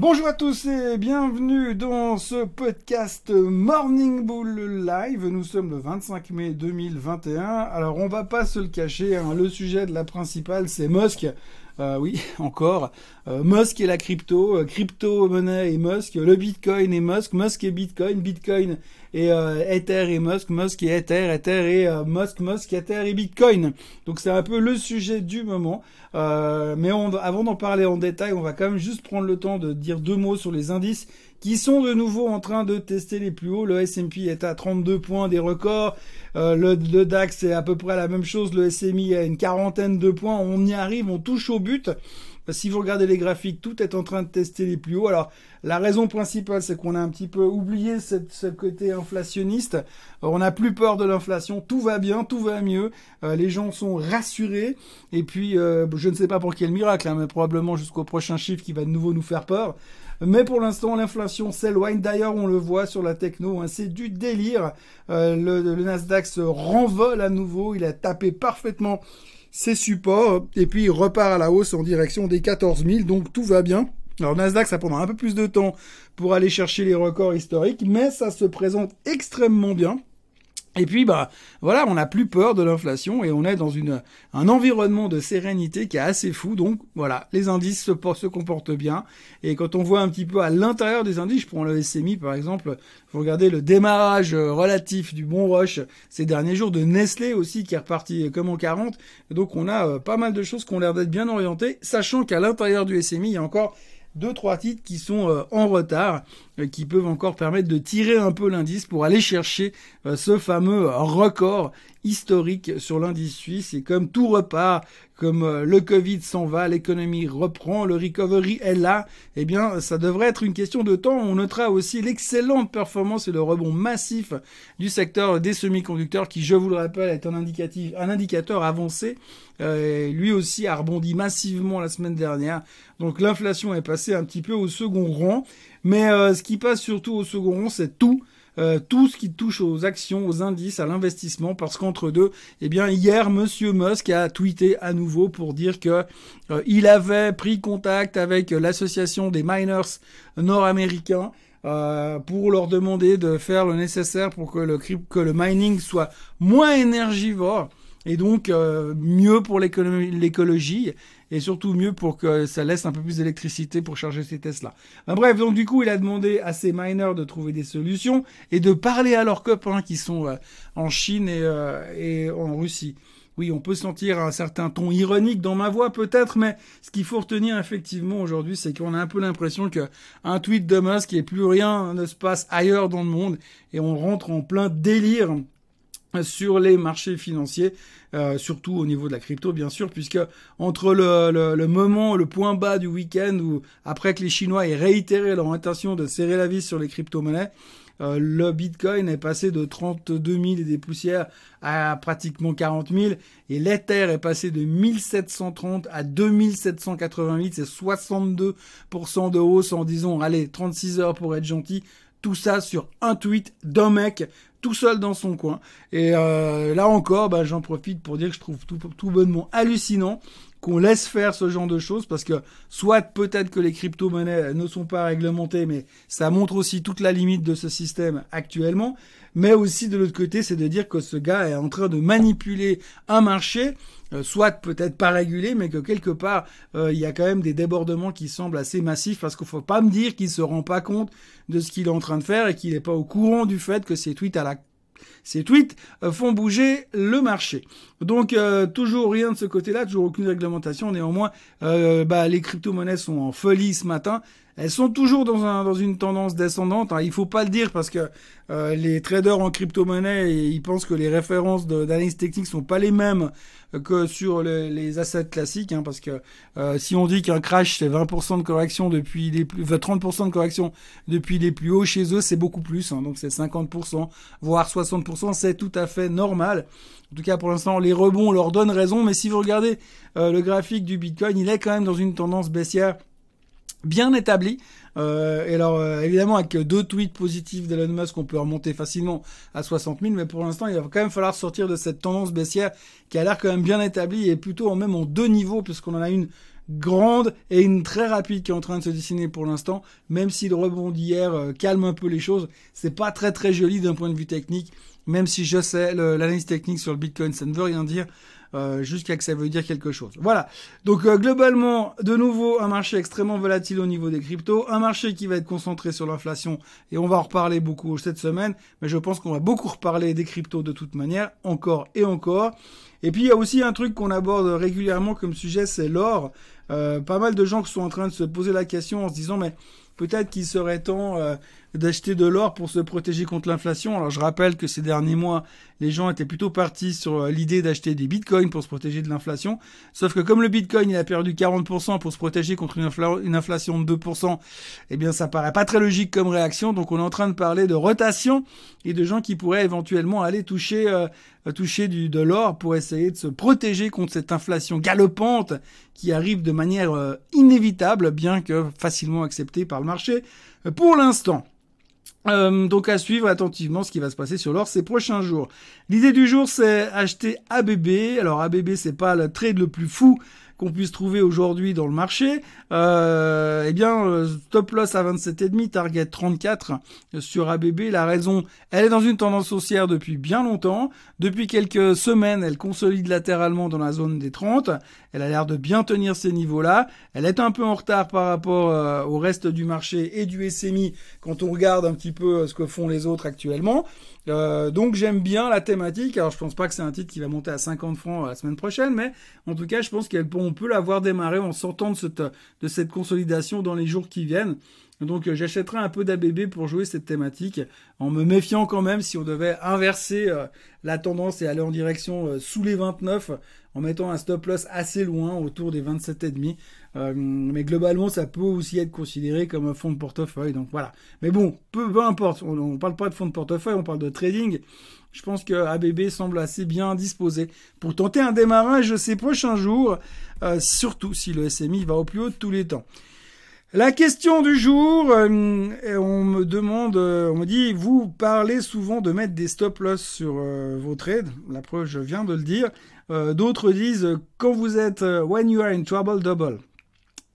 Bonjour à tous et bienvenue dans ce podcast Morning Bull Live. Nous sommes le 25 mai 2021. Alors on va pas se le cacher, hein, le sujet de la principale c'est Musk. Euh, oui, encore. Euh, Musk et la crypto, euh, crypto-monnaie et Musk, le Bitcoin et Musk, Musk et Bitcoin, Bitcoin et Ether et Musk, Musk et Ether, Ether et Musk, Musk, Ether et Bitcoin. Donc c'est un peu le sujet du moment. mais avant d'en parler en détail, on va quand même juste prendre le temps de dire deux mots sur les indices qui sont de nouveau en train de tester les plus hauts. Le S&P est à 32 points des records. Euh, le, DAX est à peu près la même chose. Le SMI a une quarantaine de points. On y arrive, on touche au but. Si vous regardez les graphiques, tout est en train de tester les plus hauts. Alors, la raison principale, c'est qu'on a un petit peu oublié ce côté inflationniste. on n'a plus peur de l'inflation. Tout va bien, tout va mieux. Euh, les gens sont rassurés. Et puis, euh, je ne sais pas pour quel miracle, hein, mais probablement jusqu'au prochain chiffre qui va de nouveau nous faire peur. Mais pour l'instant, l'inflation s'éloigne. D'ailleurs, on le voit sur la techno, hein, c'est du délire. Euh, le, Nasdaq se renvole à nouveau. Il a tapé parfaitement ses supports et puis il repart à la hausse en direction des 14 000. Donc tout va bien. Alors Nasdaq, ça prendra un peu plus de temps pour aller chercher les records historiques, mais ça se présente extrêmement bien. Et puis, bah, voilà, on n'a plus peur de l'inflation et on est dans une, un environnement de sérénité qui est assez fou. Donc, voilà, les indices se, comportent bien. Et quand on voit un petit peu à l'intérieur des indices, je prends le SMI par exemple, vous regardez le démarrage euh, relatif du bon rush ces derniers jours de Nestlé aussi qui est reparti comme en 40. donc, on a euh, pas mal de choses qui ont l'air d'être bien orientées, sachant qu'à l'intérieur du SMI, il y a encore deux trois titres qui sont euh, en retard, euh, qui peuvent encore permettre de tirer un peu l'indice pour aller chercher euh, ce fameux record historique sur l'indice suisse. Et comme tout repart, comme euh, le Covid s'en va, l'économie reprend, le recovery est là, eh bien, ça devrait être une question de temps. On notera aussi l'excellente performance et le rebond massif du secteur des semi-conducteurs, qui, je vous le rappelle, est un indicatif, un indicateur avancé. Euh, lui aussi a rebondi massivement la semaine dernière. Donc l'inflation est passée un petit peu au second rang. Mais euh, ce qui passe surtout au second rang, c'est tout euh, tout ce qui touche aux actions, aux indices, à l'investissement, parce qu'entre deux, eh bien hier, Monsieur Musk a tweeté à nouveau pour dire que euh, il avait pris contact avec l'association des miners nord-américains. Euh, pour leur demander de faire le nécessaire pour que le, que le mining soit moins énergivore et donc mieux pour l'écologie et surtout mieux pour que ça laisse un peu plus d'électricité pour charger ces Tesla. Ben, bref, donc du coup, il a demandé à ses miners de trouver des solutions et de parler à leurs copains qui sont euh, en Chine et, euh, et en Russie. Oui, on peut sentir un certain ton ironique dans ma voix peut-être, mais ce qu'il faut retenir effectivement aujourd'hui, c'est qu'on a un peu l'impression que un tweet de Musk et plus rien ne se passe ailleurs dans le monde et on rentre en plein délire sur les marchés financiers, euh, surtout au niveau de la crypto bien sûr, puisque entre le, le, moment, le point bas du week-end, où après que les Chinois aient réitéré leur intention de serrer la vis sur les crypto-monnaies, euh, le Bitcoin est passé de 32 000 et des poussières à pratiquement 40 000 et l'Ether est passé de 1730 à 2788, c'est 62% de hausse en disons, allez, 36 heures pour être gentil. Tout ça sur un tweet d'un mec tout seul dans son coin. Et euh, là encore, bah, j'en profite pour dire que je trouve tout, tout bonnement hallucinant qu'on laisse faire ce genre de choses parce que soit peut-être que les crypto-monnaies ne sont pas réglementées, mais ça montre aussi toute la limite de ce système actuellement. Mais aussi de l'autre côté, c'est de dire que ce gars est en train de manipuler un marché, soit peut-être pas régulé, mais que quelque part euh, il y a quand même des débordements qui semblent assez massifs parce qu'il faut pas me dire qu'il se rend pas compte de ce qu'il est en train de faire et qu'il n'est pas au courant du fait que ces tweets à la ces tweets euh, font bouger le marché. Donc euh, toujours rien de ce côté-là, toujours aucune réglementation. Néanmoins, euh, bah, les crypto-monnaies sont en folie ce matin. Elles sont toujours dans, un, dans une tendance descendante. Hein. Il faut pas le dire parce que euh, les traders en crypto-monnaie, ils pensent que les références d'analyse technique sont pas les mêmes que sur les assets classiques. Hein, parce que euh, si on dit qu'un crash c'est 20% de correction depuis les plus, 30% de correction depuis les plus hauts, chez eux c'est beaucoup plus. Hein, donc c'est 50%, voire 60%, c'est tout à fait normal. En tout cas, pour l'instant, les rebonds leur donnent raison. Mais si vous regardez euh, le graphique du Bitcoin, il est quand même dans une tendance baissière bien établi. Euh, et alors, euh, évidemment, avec deux tweets positifs d'Elon Musk, on peut remonter facilement à 60 000, mais pour l'instant, il va quand même falloir sortir de cette tendance baissière qui a l'air quand même bien établie et plutôt même en deux niveaux, puisqu'on en a une grande et une très rapide qui est en train de se dessiner pour l'instant, même si le rebond d'hier euh, calme un peu les choses. C'est pas très très joli d'un point de vue technique, même si je sais l'analyse technique sur le Bitcoin, ça ne veut rien dire. Euh, jusqu'à que ça veut dire quelque chose. Voilà. Donc euh, globalement, de nouveau, un marché extrêmement volatile au niveau des cryptos, un marché qui va être concentré sur l'inflation, et on va en reparler beaucoup cette semaine, mais je pense qu'on va beaucoup reparler des cryptos de toute manière, encore et encore. Et puis il y a aussi un truc qu'on aborde régulièrement comme sujet, c'est l'or. Euh, pas mal de gens qui sont en train de se poser la question en se disant mais peut-être qu'il serait temps euh, d'acheter de l'or pour se protéger contre l'inflation. Alors je rappelle que ces derniers mois, les gens étaient plutôt partis sur euh, l'idée d'acheter des bitcoins pour se protéger de l'inflation. Sauf que comme le bitcoin il a perdu 40% pour se protéger contre une, inflation de 2%, eh bien ça paraît pas très logique comme réaction. Donc on est en train de parler de rotation et de gens qui pourraient éventuellement aller toucher euh, toucher du, de l'or pour essayer de se protéger contre cette inflation galopante qui arrive de manière euh, inévitable, bien que facilement acceptée par le marché pour l'instant. Euh, donc à suivre attentivement ce qui va se passer sur l'or ces prochains jours. L'idée du jour c'est acheter ABB. Alors ABB c'est pas le trade le plus fou qu'on puisse trouver aujourd'hui dans le marché, euh, eh bien, euh, stop loss à 27,5, target 34 sur ABB. La raison, elle est dans une tendance haussière depuis bien longtemps. Depuis quelques semaines, elle consolide latéralement dans la zone des 30. Elle a l'air de bien tenir ces niveaux-là. Elle est un peu en retard par rapport euh, au reste du marché et du SMI quand on regarde un petit peu ce que font les autres actuellement. Euh, donc j'aime bien la thématique. Alors je pense pas que c'est un titre qui va monter à 50 francs la semaine prochaine, mais en tout cas je pense qu'on peut l'avoir démarré en sortant de cette, de cette consolidation dans les jours qui viennent. Donc euh, j'achèterai un peu d'ABB pour jouer cette thématique, en me méfiant quand même si on devait inverser euh, la tendance et aller en direction sous les 29, en mettant un stop loss assez loin, autour des 27,5. Euh, mais globalement, ça peut aussi être considéré comme un fonds de portefeuille. Donc voilà. Mais bon, peu, importe. On ne parle pas de fonds de portefeuille, on parle de trading. Je pense que ABB semble assez bien disposé pour tenter un démarrage ces prochains jours, euh, surtout si le SMI va au plus haut de tous les temps. La question du jour, euh, on me demande, on me dit, vous parlez souvent de mettre des stop loss sur vos trades. La preuve, je viens de le dire. D'autres disent, quand vous êtes when you are in trouble double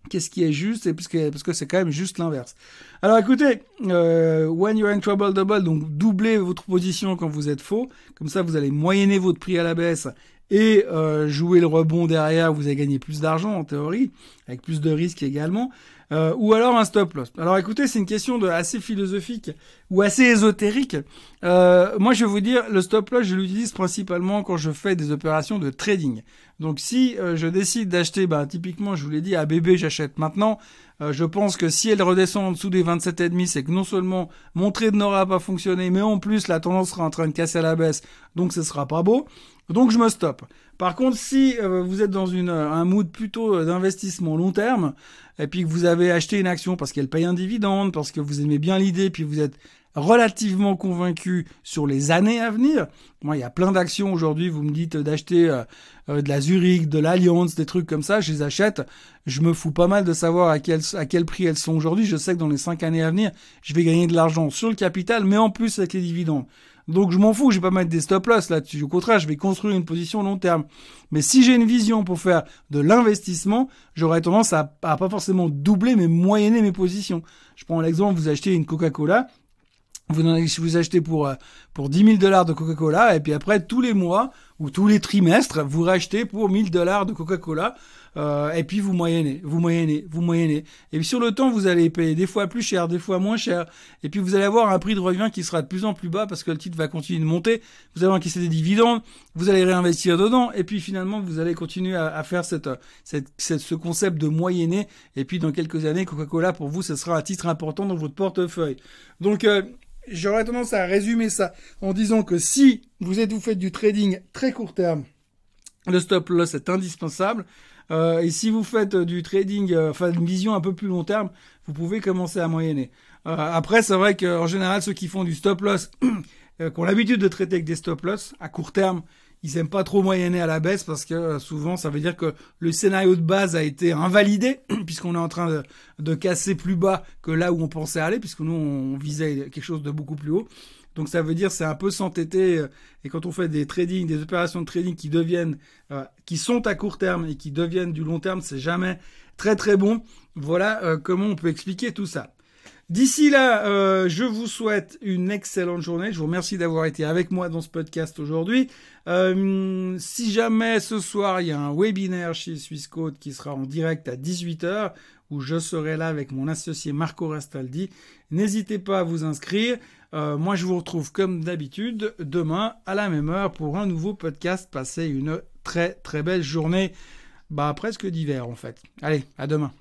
qu'est-ce qui est juste et parce que parce c'est quand même juste l'inverse. Alors écoutez, euh, when you're in trouble double, donc doublez votre position quand vous êtes faux, comme ça vous allez moyenner votre prix à la baisse et euh, jouer le rebond derrière, vous allez gagner plus d'argent en théorie, avec plus de risques également. Euh, ou alors un stop loss. Alors écoutez, c'est une question de assez philosophique ou assez ésotérique. Euh, moi, je vais vous dire, le stop loss, je l'utilise principalement quand je fais des opérations de trading. Donc si euh, je décide d'acheter, bah, typiquement, je vous l'ai dit, à bébé, j'achète maintenant. je pense que si elle redescend en dessous des 27,5, c'est que non seulement mon trade n'aura pas fonctionné, mais en plus la tendance sera en train de casser à la baisse, donc ce sera pas beau. Donc je me stoppe. Par contre, si vous êtes dans une, un mood plutôt d'investissement long terme, et puis que vous avez acheté une action parce qu'elle paye un dividende, parce que vous aimez bien l'idée, puis vous êtes relativement convaincu sur les années à venir. Moi, il y a plein d'actions aujourd'hui. Vous me dites d'acheter euh, euh, de la Zurich, de l'Alliance, des trucs comme ça. Je les achète. Je me fous pas mal de savoir à quel, à quel prix elles sont aujourd'hui. Je sais que dans les cinq années à venir, je vais gagner de l'argent sur le capital, mais en plus avec les dividendes. Donc je m'en fous, je vais pas mettre des stop loss là-dessus. Au contraire, je vais construire une position long terme. Mais si j'ai une vision pour faire de l'investissement, j'aurais tendance à, pas forcément doubler, mais moyenner mes positions. Je prends l'exemple, vous achetez une Coca-Cola, vous, vous achetez pour, euh, pour 10 000 dollars de Coca-Cola, et puis après, tous les mois ou tous les trimestres, vous rachetez pour 1000 dollars de Coca-Cola. Euh, et puis vous moyennez, vous moyennez, vous moyennez. Et puis sur le temps, vous allez payer des fois plus cher, des fois moins cher. Et puis vous allez avoir un prix de revient qui sera de plus en plus bas parce que le titre va continuer de monter. Vous allez encaisser des dividendes, vous allez réinvestir dedans. Et puis finalement, vous allez continuer à, faire cette, cette, ce concept de moyenner. Et puis dans quelques années, Coca-Cola, pour vous, ce sera un titre important dans votre portefeuille. Donc, euh, J'aurais tendance à résumer ça en disant que si vous êtes vous faites du trading très court terme, le stop loss est indispensable. Euh, et si vous faites du trading, euh, enfin une vision un peu plus long terme, vous pouvez commencer à moyenner. Euh, après, c'est vrai qu'en général, ceux qui font du stop loss, qui ont l'habitude de traiter avec des stop loss à court terme, ils aiment pas trop moyenner à la baisse parce que souvent ça veut dire que le scénario de base a été invalidé puisqu'on est en train de, de, casser plus bas que là où on pensait aller puisque nous on visait quelque chose de beaucoup plus haut. Donc ça veut dire c'est un peu s'entêter. Euh, et quand on fait des trading, des opérations de trading qui deviennent, euh, qui sont à court terme et qui deviennent du long terme, c'est jamais très très bon. Voilà euh, comment on peut expliquer tout ça. D'ici là, je vous souhaite une excellente journée. Je vous remercie d'avoir été avec moi dans ce podcast aujourd'hui. Si jamais ce soir il y a un webinaire chez Swissquote qui sera en direct à 18h, où je serai là avec mon associé Marco Rastaldi, n'hésitez pas à vous inscrire. Euh, moi, je vous retrouve comme d'habitude demain à la même heure pour un nouveau podcast. Passez une très très belle journée, bah presque d'hiver en fait. Allez, à demain.